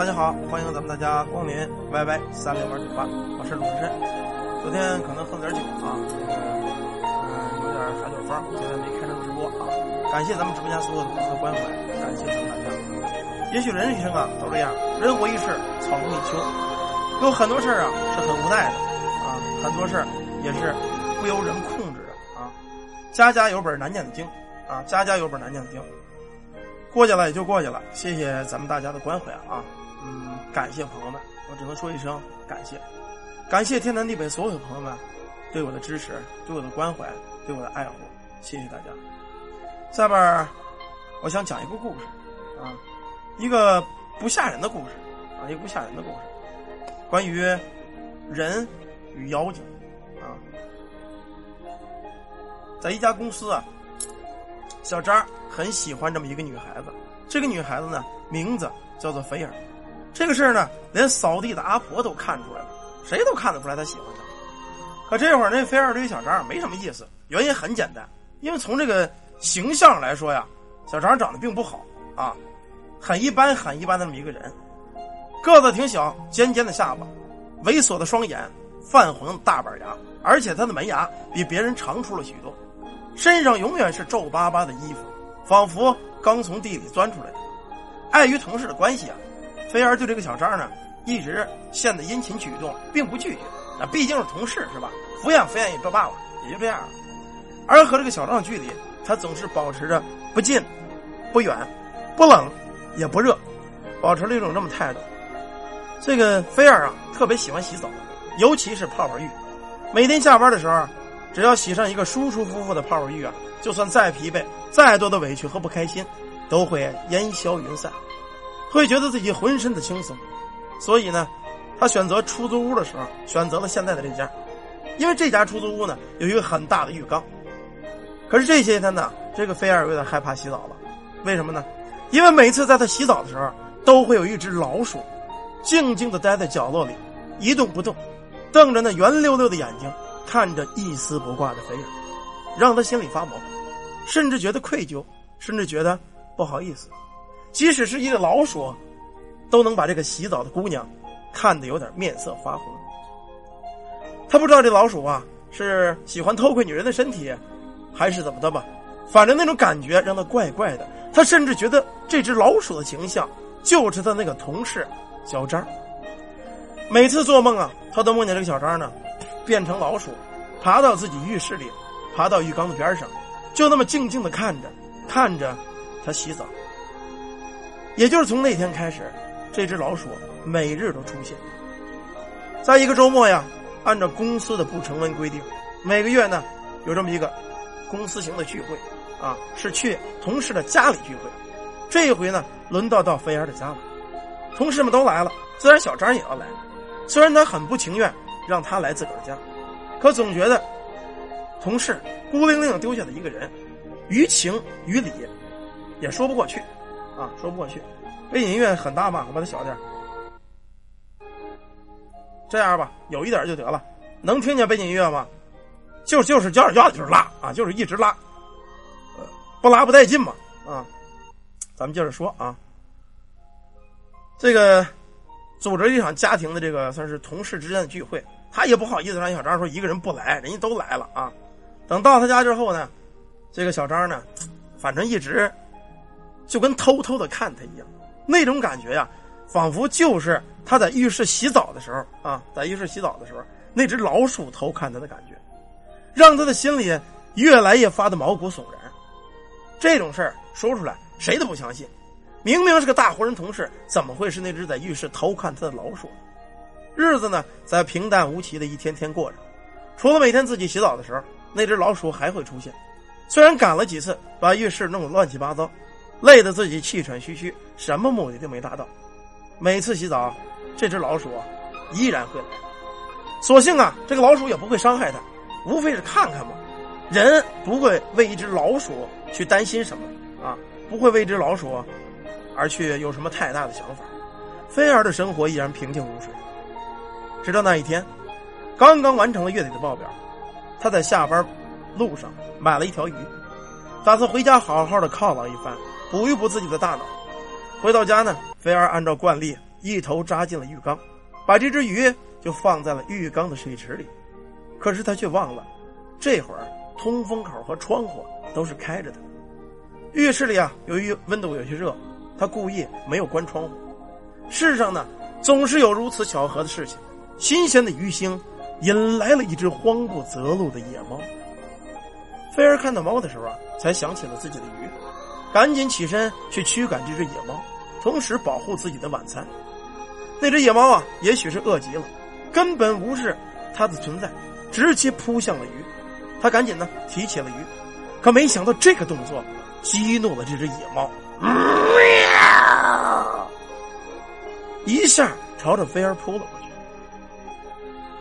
大家好，欢迎咱们大家光临 YY 三六玩酒吧，我是鲁智深。昨天可能喝点酒啊，嗯有点耍酒疯，今天没开成直播啊。感谢咱们直播间所有的朋友关怀，感谢咱们大家。也许人一生啊都这样，人活一世，草木一秋，有很多事儿啊是很无奈的啊，很多事儿也是不由人控制的啊。家家有本难念的经啊，家家有本难念的经。过去了也就过去了，谢谢咱们大家的关怀啊，感谢朋友们，我只能说一声感谢，感谢天南地北所有的朋友们对我的支持、对我的关怀、对我的爱护，谢谢大家。下边我想讲一个故事啊，一个不吓人的故事啊，一个不吓人的故事，关于人与妖精啊，在一家公司啊。小张很喜欢这么一个女孩子，这个女孩子呢，名字叫做菲儿。这个事儿呢，连扫地的阿婆都看出来了，谁都看得出来她喜欢他。可这会儿那菲儿对小张没什么意思，原因很简单，因为从这个形象来说呀，小张长得并不好啊，很一般很一般的那么一个人，个子挺小，尖尖的下巴，猥琐的双眼，泛红的大板牙，而且他的门牙比别人长出了许多。身上永远是皱巴巴的衣服，仿佛刚从地里钻出来的。碍于同事的关系啊，菲儿对这个小张呢，一直献的殷勤举动并不拒绝。那毕竟是同事是吧？敷衍敷衍也就罢了，也就这样了。而和这个小张的距离，他总是保持着不近、不远、不冷也不热，保持了一种这么态度。这个菲儿啊，特别喜欢洗澡，尤其是泡泡浴。每天下班的时候。只要洗上一个舒舒服服的泡泡浴啊，就算再疲惫、再多的委屈和不开心，都会烟消云散，会觉得自己浑身的轻松。所以呢，他选择出租屋的时候，选择了现在的这家，因为这家出租屋呢有一个很大的浴缸。可是这些天呢，这个菲尔有点害怕洗澡了，为什么呢？因为每次在他洗澡的时候，都会有一只老鼠，静静的待在角落里，一动不动，瞪着那圆溜溜的眼睛。看着一丝不挂的菲儿，让他心里发毛，甚至觉得愧疚，甚至觉得不好意思。即使是一个老鼠，都能把这个洗澡的姑娘看得有点面色发红。他不知道这老鼠啊是喜欢偷窥女人的身体，还是怎么的吧？反正那种感觉让他怪怪的。他甚至觉得这只老鼠的形象就是他那个同事小张。每次做梦啊，他都梦见这个小张呢。变成老鼠，爬到自己浴室里，爬到浴缸的边上，就那么静静的看着，看着他洗澡。也就是从那天开始，这只老鼠每日都出现。在一个周末呀，按照公司的不成文规定，每个月呢有这么一个公司型的聚会，啊，是去同事的家里聚会。这一回呢，轮到到飞儿的家了，同事们都来了，自然小张也要来。虽然他很不情愿。让他来自个儿家，可总觉得同事孤零零丢下的一个人，于情于理也说不过去，啊，说不过去。背景音乐很大吗？我把它小点这样吧，有一点就得了。能听见背景音乐吗？就就是叫叫就是拉啊，就是一直拉，不拉不带劲嘛啊。咱们接着说啊，这个组织一场家庭的这个算是同事之间的聚会。他也不好意思让小张说一个人不来，人家都来了啊。等到他家之后呢，这个小张呢，反正一直就跟偷偷的看他一样，那种感觉呀，仿佛就是他在浴室洗澡的时候啊，在浴室洗澡的时候，那只老鼠偷看他的感觉，让他的心里越来越发的毛骨悚然。这种事儿说出来谁都不相信，明明是个大活人同事，怎么会是那只在浴室偷看他的老鼠？日子呢，在平淡无奇的一天天过着，除了每天自己洗澡的时候，那只老鼠还会出现。虽然赶了几次，把浴室弄得乱七八糟，累得自己气喘吁吁，什么目的都没达到。每次洗澡，这只老鼠依然会来。所幸啊，这个老鼠也不会伤害它，无非是看看嘛。人不会为一只老鼠去担心什么啊，不会为一只老鼠而去有什么太大的想法。菲儿的生活依然平静如水。直到那一天，刚刚完成了月底的报表，他在下班路上买了一条鱼，打算回家好好的犒劳一番，补一补自己的大脑。回到家呢，菲儿按照惯例一头扎进了浴缸，把这只鱼就放在了浴缸的水池里。可是他却忘了，这会儿通风口和窗户都是开着的。浴室里啊，由于温度有些热，他故意没有关窗户。世上呢，总是有如此巧合的事情。新鲜的鱼腥引来了一只慌不择路的野猫。菲儿看到猫的时候啊，才想起了自己的鱼，赶紧起身去驱赶这只野猫，同时保护自己的晚餐。那只野猫啊，也许是饿极了，根本无视它的存在，直接扑向了鱼。他赶紧呢提起了鱼，可没想到这个动作激怒了这只野猫，一下朝着菲儿扑了过去。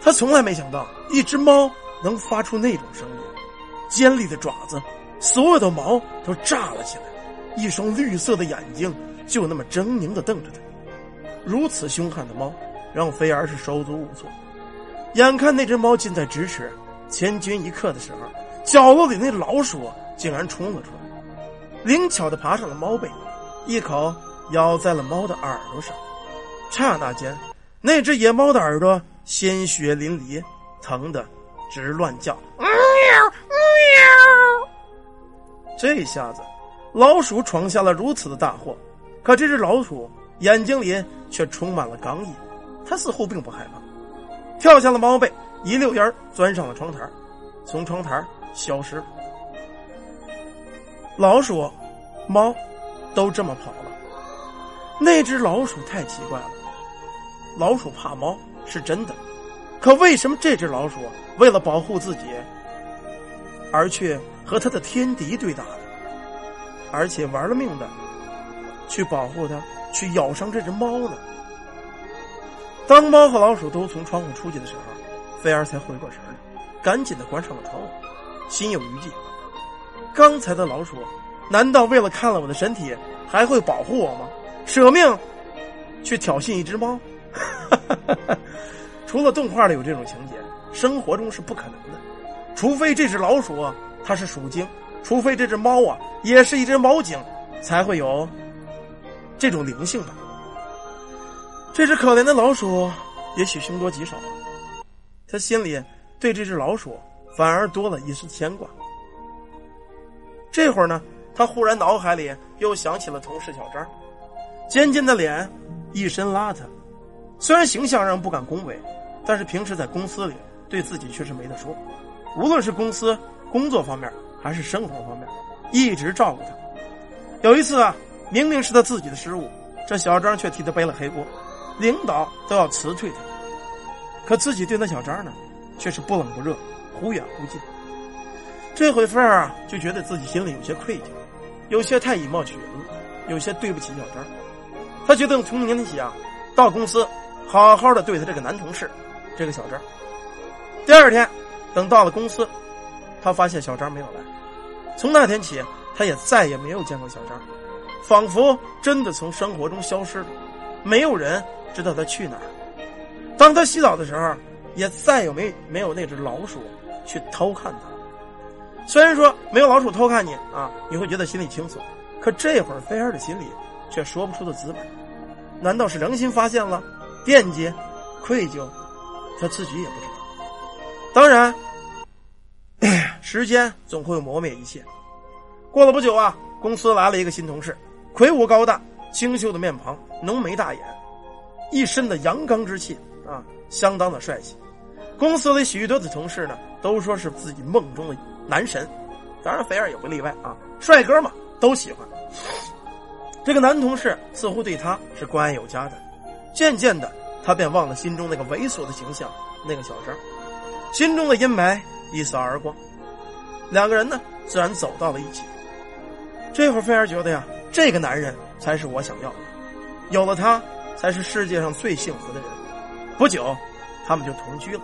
他从来没想到一只猫能发出那种声音。尖利的爪子，所有的毛都炸了起来，一双绿色的眼睛就那么狰狞的瞪着他。如此凶悍的猫，让菲儿是手足无措。眼看那只猫近在咫尺，千钧一刻的时候，角落里那老鼠竟然冲了出来，灵巧的爬上了猫背，一口咬在了猫的耳朵上。刹那间，那只野猫的耳朵鲜血淋漓，疼得直乱叫。喵喵这下子，老鼠闯下了如此的大祸。可这只老鼠眼睛里却充满了刚毅，它似乎并不害怕，跳下了猫背，一溜烟钻上了窗台，从窗台消失。老鼠、猫都这么跑了，那只老鼠太奇怪了。老鼠怕猫是真的，可为什么这只老鼠为了保护自己？而却和他的天敌对打，而且玩了命的去保护它，去咬伤这只猫呢。当猫和老鼠都从窗户出去的时候，菲儿才回过神来，赶紧的关上了窗户，心有余悸。刚才的老鼠，难道为了看了我的身体，还会保护我吗？舍命去挑衅一只猫？除了动画里有这种情节，生活中是不可能的。除非这只老鼠它是鼠精，除非这只猫啊也是一只猫精，才会有这种灵性吧。这只可怜的老鼠也许凶多吉少，他心里对这只老鼠反而多了一丝牵挂。这会儿呢，他忽然脑海里又想起了同事小张，尖尖的脸，一身邋遢，虽然形象上不敢恭维，但是平时在公司里对自己却是没得说。无论是公司工作方面还是生活方面，一直照顾他。有一次啊，明明是他自己的失误，这小张却替他背了黑锅，领导都要辞退他。可自己对那小张呢，却是不冷不热，忽远忽近。这回菲儿啊，就觉得自己心里有些愧疚，有些太以貌取人了，有些对不起小张。他决定从明天起啊，到公司好好的对他这个男同事，这个小张。第二天。等到了公司，他发现小张没有来。从那天起，他也再也没有见过小张，仿佛真的从生活中消失了。没有人知道他去哪儿。当他洗澡的时候，也再也没没有那只老鼠去偷看他。虽然说没有老鼠偷看你啊，你会觉得心里轻松，可这会儿菲儿的心里却说不出的滋味。难道是良心发现了，惦记、愧疚？他自己也不知道。当然，时间总会磨灭一切。过了不久啊，公司来了一个新同事，魁梧高大，清秀的面庞，浓眉大眼，一身的阳刚之气啊，相当的帅气。公司里许多的同事呢，都说是自己梦中的男神，当然菲儿也不例外啊。帅哥嘛，都喜欢。这个男同事似乎对他是关爱有加的，渐渐的，他便忘了心中那个猥琐的形象，那个小张。心中的阴霾一扫而光，两个人呢自然走到了一起。这会儿菲儿觉得呀，这个男人才是我想要的，有了他才是世界上最幸福的人。不久，他们就同居了。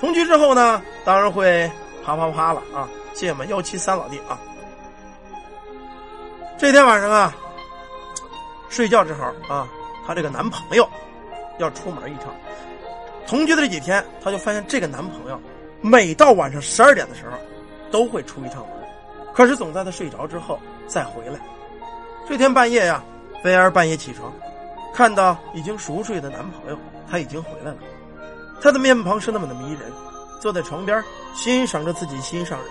同居之后呢，当然会啪啪啪了啊！谢谢我们幺七三老弟啊。这天晚上啊，睡觉之后啊，她这个男朋友要出门一趟。同居的这几天，她就发现这个男朋友，每到晚上十二点的时候，都会出一趟门，可是总在她睡着之后再回来。这天半夜呀，菲儿半夜起床，看到已经熟睡的男朋友，他已经回来了。他的面庞是那么的迷人，坐在床边欣赏着自己心上人，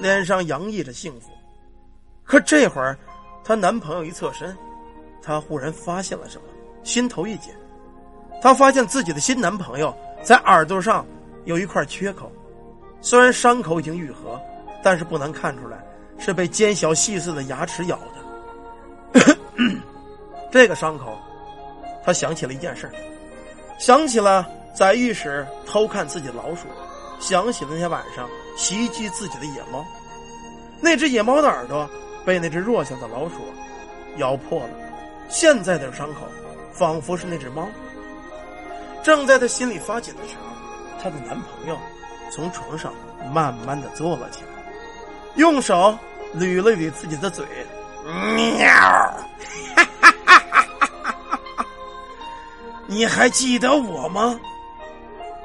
脸上洋溢着幸福。可这会儿，她男朋友一侧身，她忽然发现了什么，心头一紧。她发现自己的新男朋友在耳朵上有一块缺口，虽然伤口已经愈合，但是不难看出来是被尖小细碎的牙齿咬的。这个伤口，她想起了一件事，想起了在浴室偷看自己的老鼠，想起了那天晚上袭击自己的野猫，那只野猫的耳朵被那只弱小的老鼠咬破了，现在的伤口仿佛是那只猫。正在她心里发紧的时候，她的男朋友从床上慢慢的坐了起来，用手捋了捋自己的嘴，喵，哈哈哈哈哈你还记得我吗？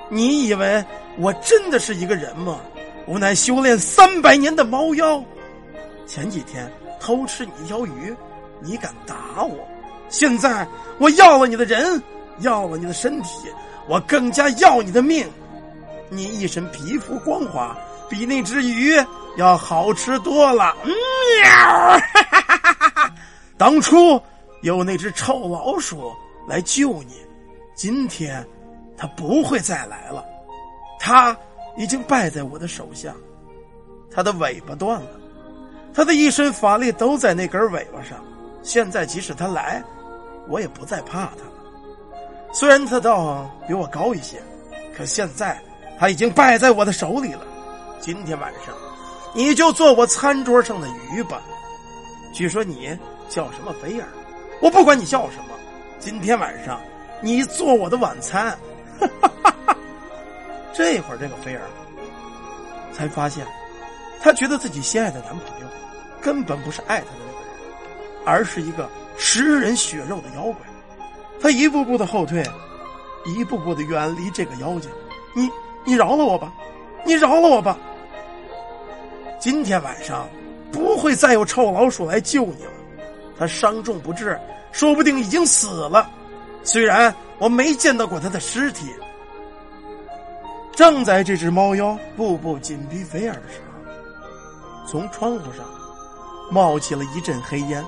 你以为我真的是一个人吗？我乃修炼三百年的猫妖，前几天偷吃你一条鱼，你敢打我？现在我要了你的人。要了你的身体，我更加要你的命。你一身皮肤光滑，比那只鱼要好吃多了。喵！当初有那只臭老鼠来救你，今天他不会再来了。他已经败在我的手下，他的尾巴断了，他的一身法力都在那根尾巴上。现在即使他来，我也不再怕他。虽然他倒比我高一些，可现在他已经败在我的手里了。今天晚上，你就做我餐桌上的鱼吧。据说你叫什么菲儿，我不管你叫什么。今天晚上，你做我的晚餐。这会儿，这个菲儿才发现，她觉得自己心爱的男朋友根本不是爱她的那个人，而是一个食人血肉的妖怪。他一步步的后退，一步步的远离这个妖精。你，你饶了我吧，你饶了我吧。今天晚上不会再有臭老鼠来救你了。他伤重不治，说不定已经死了。虽然我没见到过他的尸体。正在这只猫妖步步紧逼菲尔的时候，从窗户上冒起了一阵黑烟，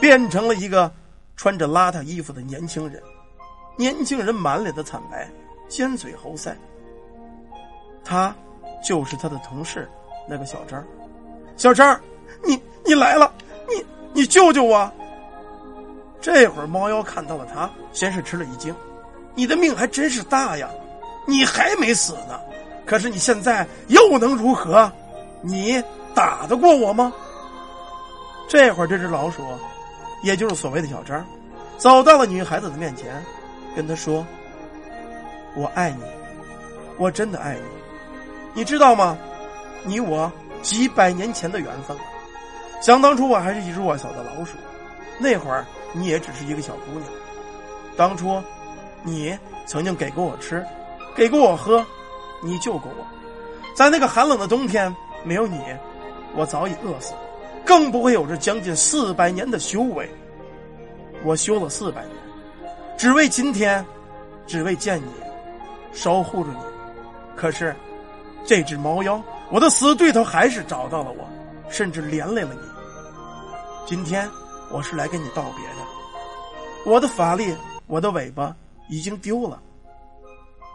变成了一个。穿着邋遢衣服的年轻人，年轻人满脸的惨白，尖嘴猴腮。他就是他的同事，那个小张。小张，你你来了，你你救救我！这会儿猫妖看到了他，先是吃了一惊：“你的命还真是大呀，你还没死呢。可是你现在又能如何？你打得过我吗？”这会儿这只老鼠。也就是所谓的小张，走到了女孩子的面前，跟她说：“我爱你，我真的爱你，你知道吗？你我几百年前的缘分。想当初我还是一只弱小的老鼠，那会儿你也只是一个小姑娘。当初你曾经给过我吃，给过我喝，你救过我，在那个寒冷的冬天，没有你，我早已饿死。”更不会有这将近四百年的修为。我修了四百年，只为今天，只为见你，守护着你。可是，这只猫妖，我的死对头还是找到了我，甚至连累了你。今天我是来跟你道别的。我的法力，我的尾巴已经丢了，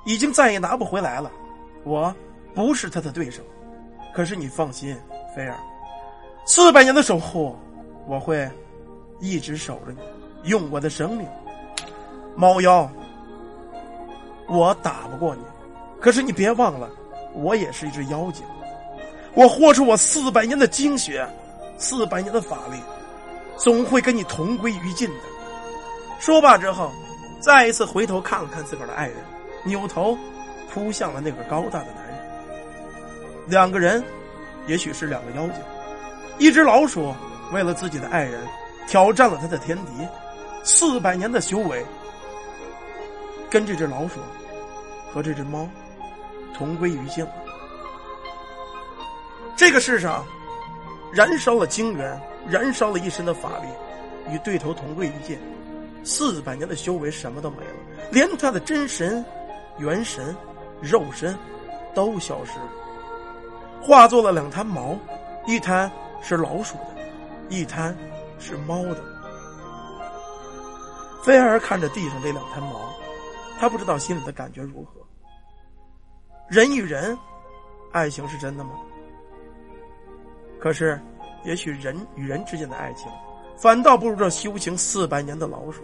已经再也拿不回来了。我不是他的对手。可是你放心，菲儿。四百年的守护，我会一直守着你，用我的生命。猫妖，我打不过你，可是你别忘了，我也是一只妖精。我豁出我四百年的精血，四百年的法力，总会跟你同归于尽的。说罢之后，再一次回头看了看自个儿的爱人，扭头扑向了那个高大的男人。两个人，也许是两个妖精。一只老鼠为了自己的爱人，挑战了他的天敌，四百年的修为，跟这只老鼠和这只猫同归于尽。这个世上，燃烧了精元，燃烧了一身的法力，与对头同归于尽，四百年的修为什么都没了，连他的真神、元神、肉身都消失了，化作了两滩毛，一滩是老鼠的，一滩是猫的。菲儿看着地上这两滩毛，他不知道心里的感觉如何。人与人，爱情是真的吗？可是，也许人与人之间的爱情，反倒不如这修行四百年的老鼠，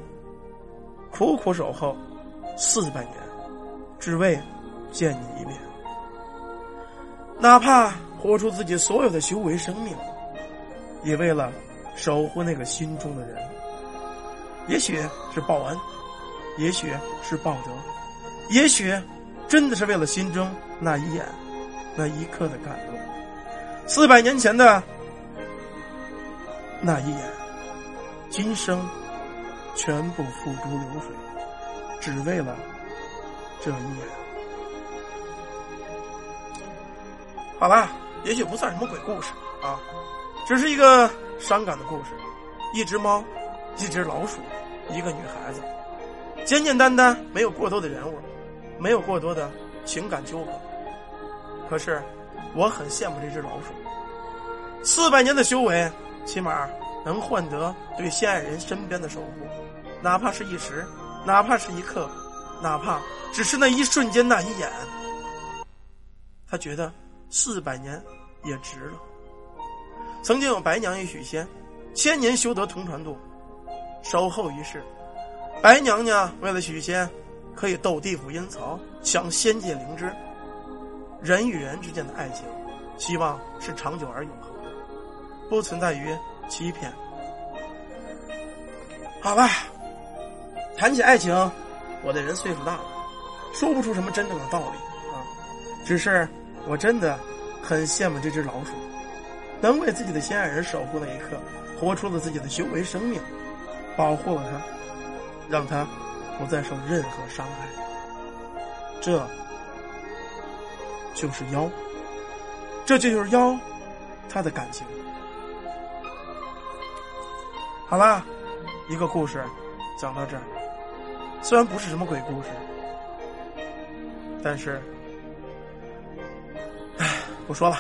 苦苦守候四百年，只为见你一面。哪怕活出自己所有的修为生命，也为了守护那个心中的人。也许是报恩，也许是报德，也许真的是为了心中那一眼、那一刻的感动。四百年前的那一眼，今生全部付诸流水，只为了这一眼。好了，也许不算什么鬼故事啊，只是一个伤感的故事。一只猫，一只老鼠，一个女孩子，简简单单，没有过多的人物，没有过多的情感纠葛。可是。我很羡慕这只老鼠，四百年的修为，起码能换得对心爱人身边的守护，哪怕是一时，哪怕是一刻，哪怕只是那一瞬间那一眼，他觉得四百年也值了。曾经有白娘与许仙，千年修得同船渡，守候一世。白娘娘为了许仙，可以斗地府阴曹，抢仙界灵芝。人与人之间的爱情，希望是长久而永恒的，不存在于欺骗。好吧，谈起爱情，我的人岁数大了，说不出什么真正的道理啊。只是我真的很羡慕这只老鼠，能为自己的心爱人守护那一刻，活出了自己的修为生命，保护了他，让他不再受任何伤害。这。就是妖，这就是妖，他的感情。好啦，一个故事讲到这儿，虽然不是什么鬼故事，但是，唉，不说了。